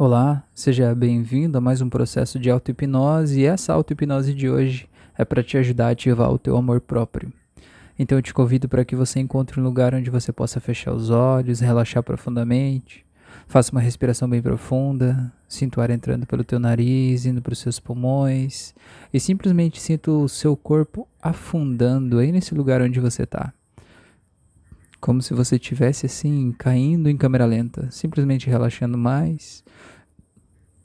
Olá, seja bem-vindo a mais um processo de auto-hipnose e essa auto-hipnose de hoje é para te ajudar a ativar o teu amor próprio. Então eu te convido para que você encontre um lugar onde você possa fechar os olhos, relaxar profundamente, faça uma respiração bem profunda, sinta o ar entrando pelo teu nariz, indo para os seus pulmões e simplesmente sinta o seu corpo afundando aí nesse lugar onde você está. Como se você estivesse assim, caindo em câmera lenta, simplesmente relaxando mais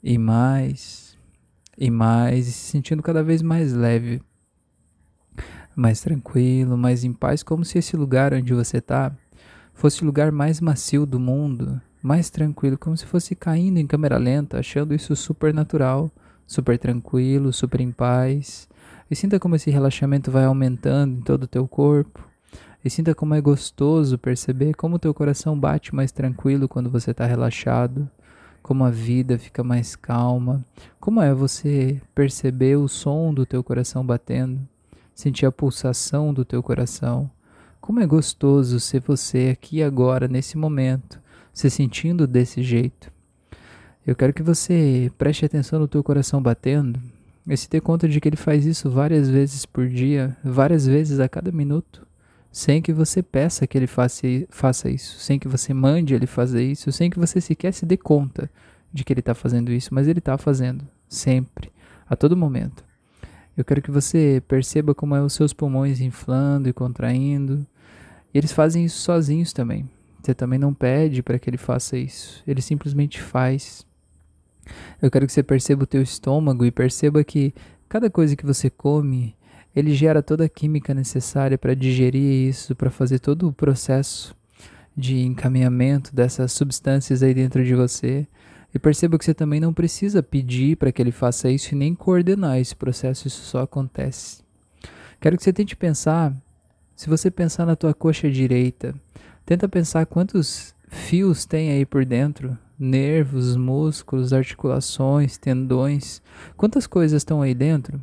e mais e mais, e se sentindo cada vez mais leve, mais tranquilo, mais em paz, como se esse lugar onde você está fosse o lugar mais macio do mundo, mais tranquilo, como se fosse caindo em câmera lenta, achando isso super natural, super tranquilo, super em paz. E sinta como esse relaxamento vai aumentando em todo o teu corpo. E sinta como é gostoso perceber como teu coração bate mais tranquilo quando você está relaxado, como a vida fica mais calma, como é você perceber o som do teu coração batendo, sentir a pulsação do teu coração. Como é gostoso ser você aqui agora, nesse momento, se sentindo desse jeito. Eu quero que você preste atenção no teu coração batendo e se dê conta de que ele faz isso várias vezes por dia, várias vezes a cada minuto sem que você peça que ele faça, faça isso, sem que você mande ele fazer isso, sem que você sequer se dê conta de que ele está fazendo isso, mas ele está fazendo, sempre, a todo momento. Eu quero que você perceba como é os seus pulmões inflando e contraindo. E eles fazem isso sozinhos também. Você também não pede para que ele faça isso, ele simplesmente faz. Eu quero que você perceba o teu estômago e perceba que cada coisa que você come ele gera toda a química necessária para digerir isso, para fazer todo o processo de encaminhamento dessas substâncias aí dentro de você. E perceba que você também não precisa pedir para que ele faça isso e nem coordenar esse processo, isso só acontece. Quero que você tente pensar, se você pensar na tua coxa direita, tenta pensar quantos fios tem aí por dentro, nervos, músculos, articulações, tendões, quantas coisas estão aí dentro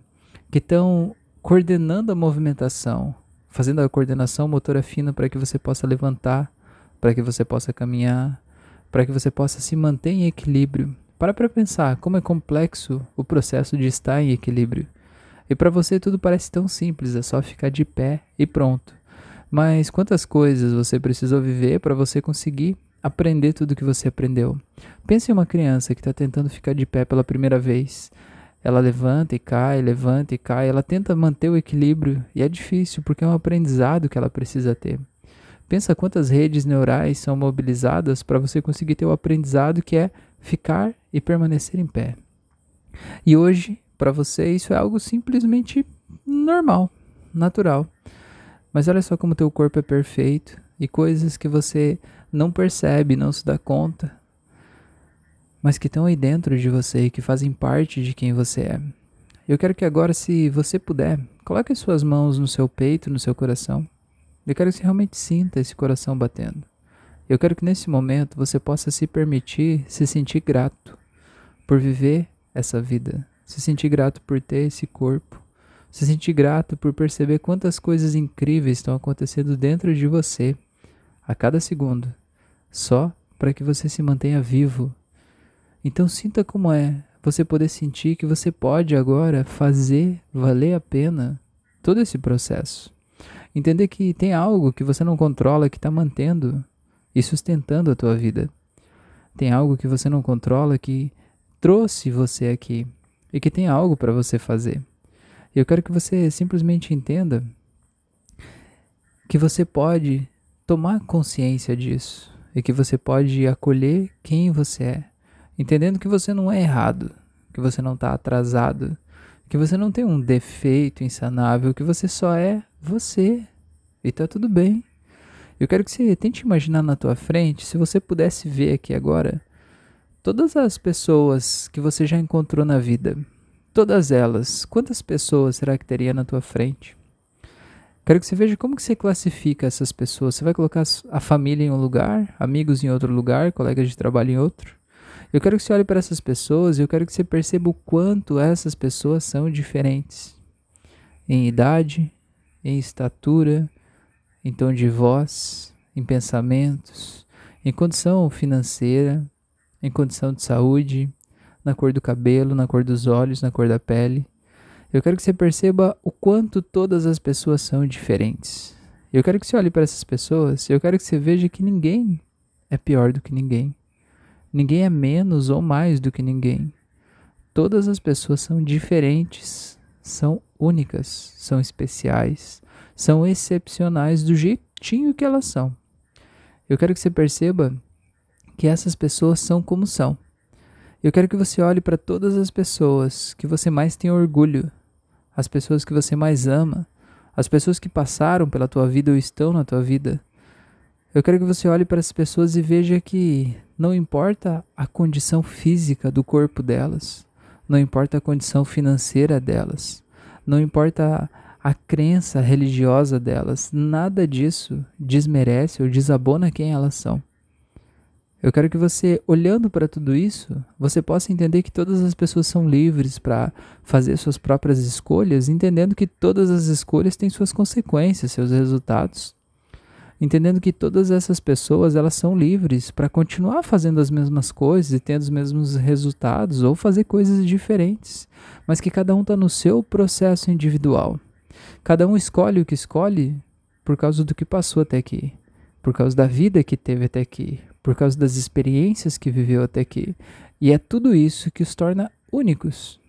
que estão coordenando a movimentação, fazendo a coordenação motora fina para que você possa levantar, para que você possa caminhar, para que você possa se manter em equilíbrio. Para para pensar como é complexo o processo de estar em equilíbrio. E para você tudo parece tão simples, é só ficar de pé e pronto. Mas quantas coisas você precisou viver para você conseguir aprender tudo que você aprendeu? Pense em uma criança que está tentando ficar de pé pela primeira vez. Ela levanta e cai, levanta e cai, ela tenta manter o equilíbrio e é difícil porque é um aprendizado que ela precisa ter. Pensa quantas redes neurais são mobilizadas para você conseguir ter o aprendizado que é ficar e permanecer em pé. E hoje, para você, isso é algo simplesmente normal, natural. Mas olha só como teu corpo é perfeito e coisas que você não percebe, não se dá conta, mas que estão aí dentro de você e que fazem parte de quem você é. Eu quero que agora, se você puder, coloque suas mãos no seu peito, no seu coração. Eu quero que você realmente sinta esse coração batendo. Eu quero que nesse momento você possa se permitir se sentir grato por viver essa vida, se sentir grato por ter esse corpo, se sentir grato por perceber quantas coisas incríveis estão acontecendo dentro de você a cada segundo, só para que você se mantenha vivo então sinta como é você poder sentir que você pode agora fazer valer a pena todo esse processo. Entender que tem algo que você não controla que está mantendo e sustentando a tua vida. Tem algo que você não controla que trouxe você aqui e que tem algo para você fazer. Eu quero que você simplesmente entenda que você pode tomar consciência disso e que você pode acolher quem você é entendendo que você não é errado, que você não está atrasado, que você não tem um defeito insanável, que você só é você e tá tudo bem. Eu quero que você tente imaginar na tua frente, se você pudesse ver aqui agora, todas as pessoas que você já encontrou na vida, todas elas, quantas pessoas será que teria na tua frente? Quero que você veja como que você classifica essas pessoas. Você vai colocar a família em um lugar, amigos em outro lugar, colegas de trabalho em outro? Eu quero que você olhe para essas pessoas e eu quero que você perceba o quanto essas pessoas são diferentes em idade, em estatura, em tom de voz, em pensamentos, em condição financeira, em condição de saúde, na cor do cabelo, na cor dos olhos, na cor da pele. Eu quero que você perceba o quanto todas as pessoas são diferentes. Eu quero que você olhe para essas pessoas e eu quero que você veja que ninguém é pior do que ninguém. Ninguém é menos ou mais do que ninguém. Todas as pessoas são diferentes, são únicas, são especiais, são excepcionais do jeitinho que elas são. Eu quero que você perceba que essas pessoas são como são. Eu quero que você olhe para todas as pessoas que você mais tem orgulho, as pessoas que você mais ama, as pessoas que passaram pela tua vida ou estão na tua vida. Eu quero que você olhe para essas pessoas e veja que não importa a condição física do corpo delas, não importa a condição financeira delas, não importa a crença religiosa delas, nada disso desmerece ou desabona quem elas são. Eu quero que você, olhando para tudo isso, você possa entender que todas as pessoas são livres para fazer suas próprias escolhas, entendendo que todas as escolhas têm suas consequências, seus resultados. Entendendo que todas essas pessoas, elas são livres para continuar fazendo as mesmas coisas e tendo os mesmos resultados ou fazer coisas diferentes, mas que cada um está no seu processo individual. Cada um escolhe o que escolhe por causa do que passou até aqui, por causa da vida que teve até aqui, por causa das experiências que viveu até aqui. E é tudo isso que os torna únicos.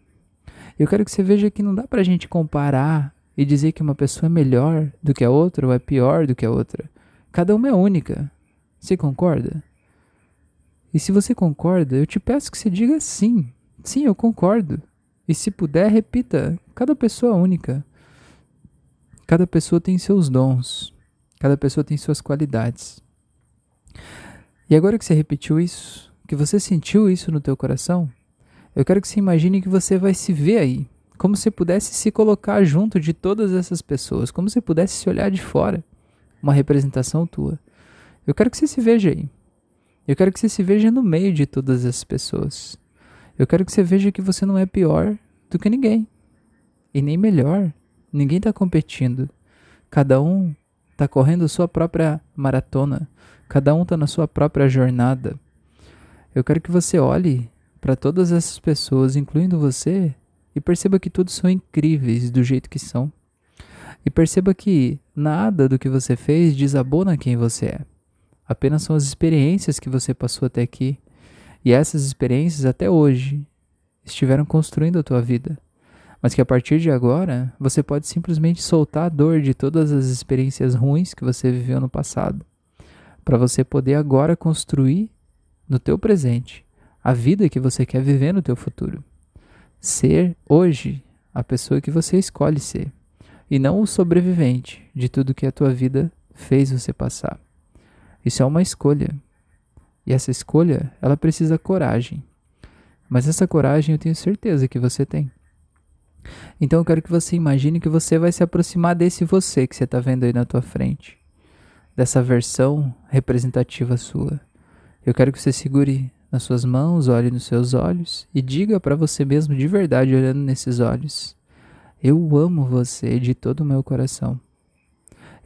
Eu quero que você veja que não dá pra gente comparar e dizer que uma pessoa é melhor do que a outra ou é pior do que a outra. Cada uma é única. Você concorda? E se você concorda, eu te peço que você diga sim. Sim, eu concordo. E se puder, repita: cada pessoa é única. Cada pessoa tem seus dons. Cada pessoa tem suas qualidades. E agora que você repetiu isso, que você sentiu isso no teu coração, eu quero que você imagine que você vai se ver aí, como se pudesse se colocar junto de todas essas pessoas, como se pudesse se olhar de fora, uma representação tua. Eu quero que você se veja aí. Eu quero que você se veja no meio de todas essas pessoas. Eu quero que você veja que você não é pior do que ninguém. E nem melhor. Ninguém está competindo. Cada um está correndo sua própria maratona. Cada um está na sua própria jornada. Eu quero que você olhe para todas essas pessoas, incluindo você, e perceba que todos são incríveis do jeito que são. E perceba que nada do que você fez desabona quem você é. Apenas são as experiências que você passou até aqui. E essas experiências até hoje estiveram construindo a tua vida. Mas que a partir de agora você pode simplesmente soltar a dor de todas as experiências ruins que você viveu no passado para você poder agora construir no teu presente a vida que você quer viver no teu futuro. Ser hoje a pessoa que você escolhe ser e não o sobrevivente de tudo que a tua vida fez você passar. Isso é uma escolha. E essa escolha, ela precisa coragem. Mas essa coragem eu tenho certeza que você tem. Então eu quero que você imagine que você vai se aproximar desse você que você está vendo aí na tua frente dessa versão representativa sua. Eu quero que você segure nas suas mãos, olhe nos seus olhos e diga para você mesmo de verdade, olhando nesses olhos: Eu amo você de todo o meu coração.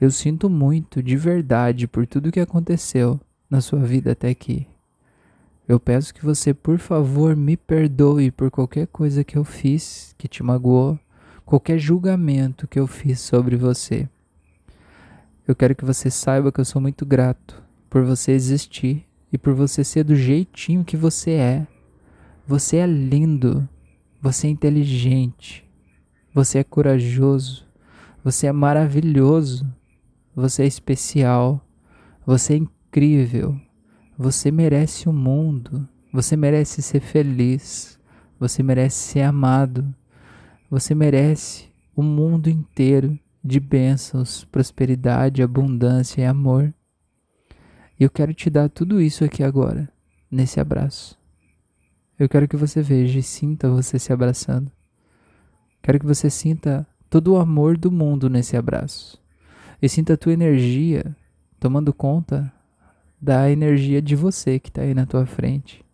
Eu sinto muito de verdade por tudo que aconteceu na sua vida até aqui. Eu peço que você, por favor, me perdoe por qualquer coisa que eu fiz que te magoou, qualquer julgamento que eu fiz sobre você. Eu quero que você saiba que eu sou muito grato por você existir e por você ser do jeitinho que você é. Você é lindo, você é inteligente, você é corajoso, você é maravilhoso, você é especial, você é incrível, você merece o mundo, você merece ser feliz, você merece ser amado, você merece o mundo inteiro de bênçãos, prosperidade, abundância e amor. E eu quero te dar tudo isso aqui agora, nesse abraço. Eu quero que você veja e sinta você se abraçando. Quero que você sinta todo o amor do mundo nesse abraço. E sinta a tua energia tomando conta da energia de você que está aí na tua frente.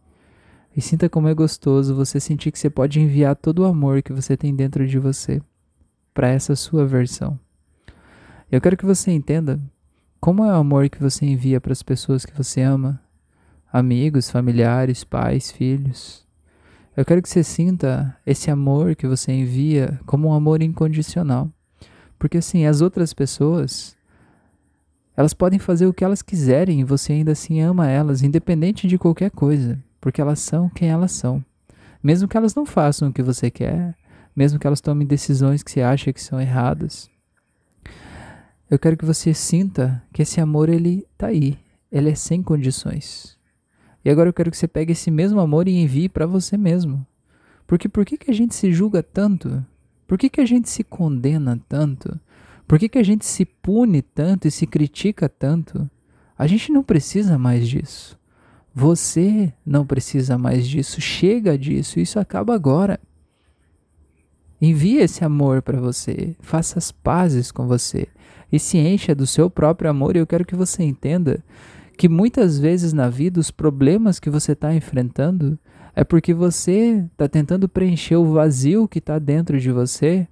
E sinta como é gostoso você sentir que você pode enviar todo o amor que você tem dentro de você para essa sua versão. Eu quero que você entenda como é o amor que você envia para as pessoas que você ama, amigos, familiares, pais, filhos. Eu quero que você sinta esse amor que você envia como um amor incondicional. Porque assim, as outras pessoas, elas podem fazer o que elas quiserem e você ainda assim ama elas, independente de qualquer coisa, porque elas são quem elas são. Mesmo que elas não façam o que você quer, mesmo que elas tomem decisões que você acha que são erradas. Eu quero que você sinta que esse amor ele tá aí, ele é sem condições. E agora eu quero que você pegue esse mesmo amor e envie para você mesmo. Porque por que, que a gente se julga tanto? Por que, que a gente se condena tanto? Por que, que a gente se pune tanto e se critica tanto? A gente não precisa mais disso. Você não precisa mais disso. Chega disso. Isso acaba agora. Envie esse amor para você. Faça as pazes com você. E se encha do seu próprio amor. E eu quero que você entenda que muitas vezes na vida os problemas que você está enfrentando é porque você está tentando preencher o vazio que está dentro de você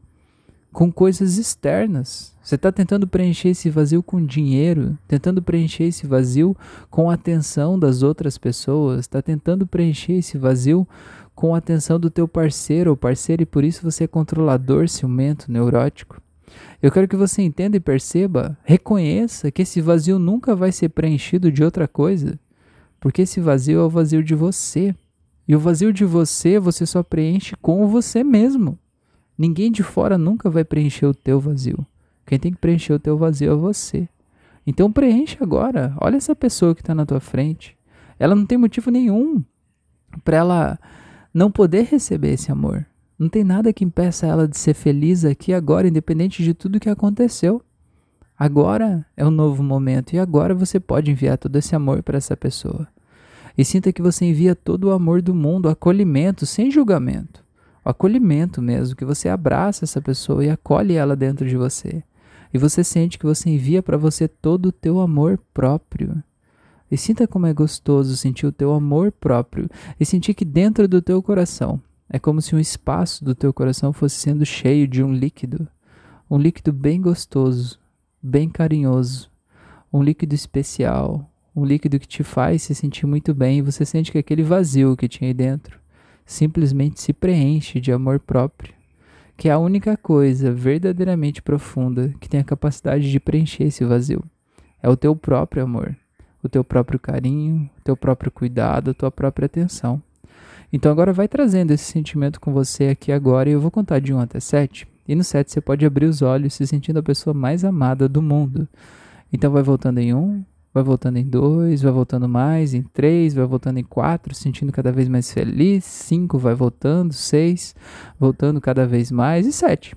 com coisas externas. Você está tentando preencher esse vazio com dinheiro, tentando preencher esse vazio com a atenção das outras pessoas, está tentando preencher esse vazio com a atenção do teu parceiro ou parceira e por isso você é controlador, ciumento, neurótico. Eu quero que você entenda e perceba, reconheça que esse vazio nunca vai ser preenchido de outra coisa, porque esse vazio é o vazio de você. E o vazio de você, você só preenche com você mesmo. Ninguém de fora nunca vai preencher o teu vazio. Quem tem que preencher o teu vazio é você. Então preenche agora. Olha essa pessoa que está na tua frente. Ela não tem motivo nenhum para ela não poder receber esse amor. Não tem nada que impeça ela de ser feliz aqui agora, independente de tudo que aconteceu. Agora é um novo momento e agora você pode enviar todo esse amor para essa pessoa. E sinta que você envia todo o amor do mundo, acolhimento, sem julgamento. O acolhimento mesmo, que você abraça essa pessoa e acolhe ela dentro de você. E você sente que você envia para você todo o teu amor próprio. E sinta como é gostoso sentir o teu amor próprio e sentir que dentro do teu coração é como se um espaço do teu coração fosse sendo cheio de um líquido, um líquido bem gostoso, bem carinhoso, um líquido especial, um líquido que te faz se sentir muito bem e você sente que aquele vazio que tinha aí dentro simplesmente se preenche de amor próprio, que é a única coisa verdadeiramente profunda que tem a capacidade de preencher esse vazio. É o teu próprio amor, o teu próprio carinho, o teu próprio cuidado, a tua própria atenção. Então agora vai trazendo esse sentimento com você aqui agora e eu vou contar de 1 até 7. E no 7 você pode abrir os olhos se sentindo a pessoa mais amada do mundo. Então vai voltando em 1, vai voltando em 2, vai voltando mais, em 3, vai voltando em 4, sentindo cada vez mais feliz, 5 vai voltando, 6, voltando cada vez mais e 7.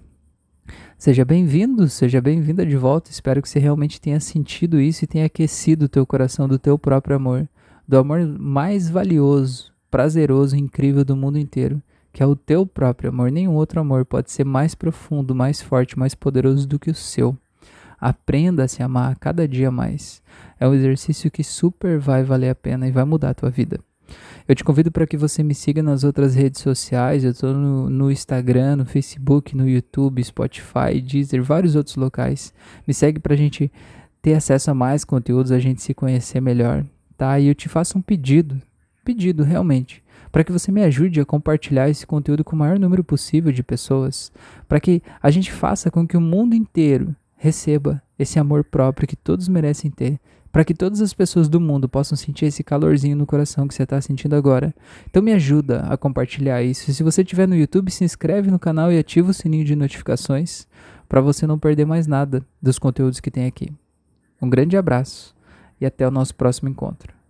Seja bem-vindo, seja bem-vinda de volta. Espero que você realmente tenha sentido isso e tenha aquecido o teu coração do teu próprio amor, do amor mais valioso prazeroso e incrível do mundo inteiro, que é o teu próprio amor. Nenhum outro amor pode ser mais profundo, mais forte, mais poderoso do que o seu. Aprenda a se amar cada dia mais. É um exercício que super vai valer a pena e vai mudar a tua vida. Eu te convido para que você me siga nas outras redes sociais. Eu estou no, no, Instagram, no Facebook, no YouTube, Spotify, Deezer, vários outros locais. Me segue para a gente ter acesso a mais conteúdos, a gente se conhecer melhor, tá? E eu te faço um pedido pedido realmente, para que você me ajude a compartilhar esse conteúdo com o maior número possível de pessoas, para que a gente faça com que o mundo inteiro receba esse amor próprio que todos merecem ter, para que todas as pessoas do mundo possam sentir esse calorzinho no coração que você está sentindo agora. Então me ajuda a compartilhar isso. E se você estiver no YouTube, se inscreve no canal e ativa o sininho de notificações para você não perder mais nada dos conteúdos que tem aqui. Um grande abraço e até o nosso próximo encontro.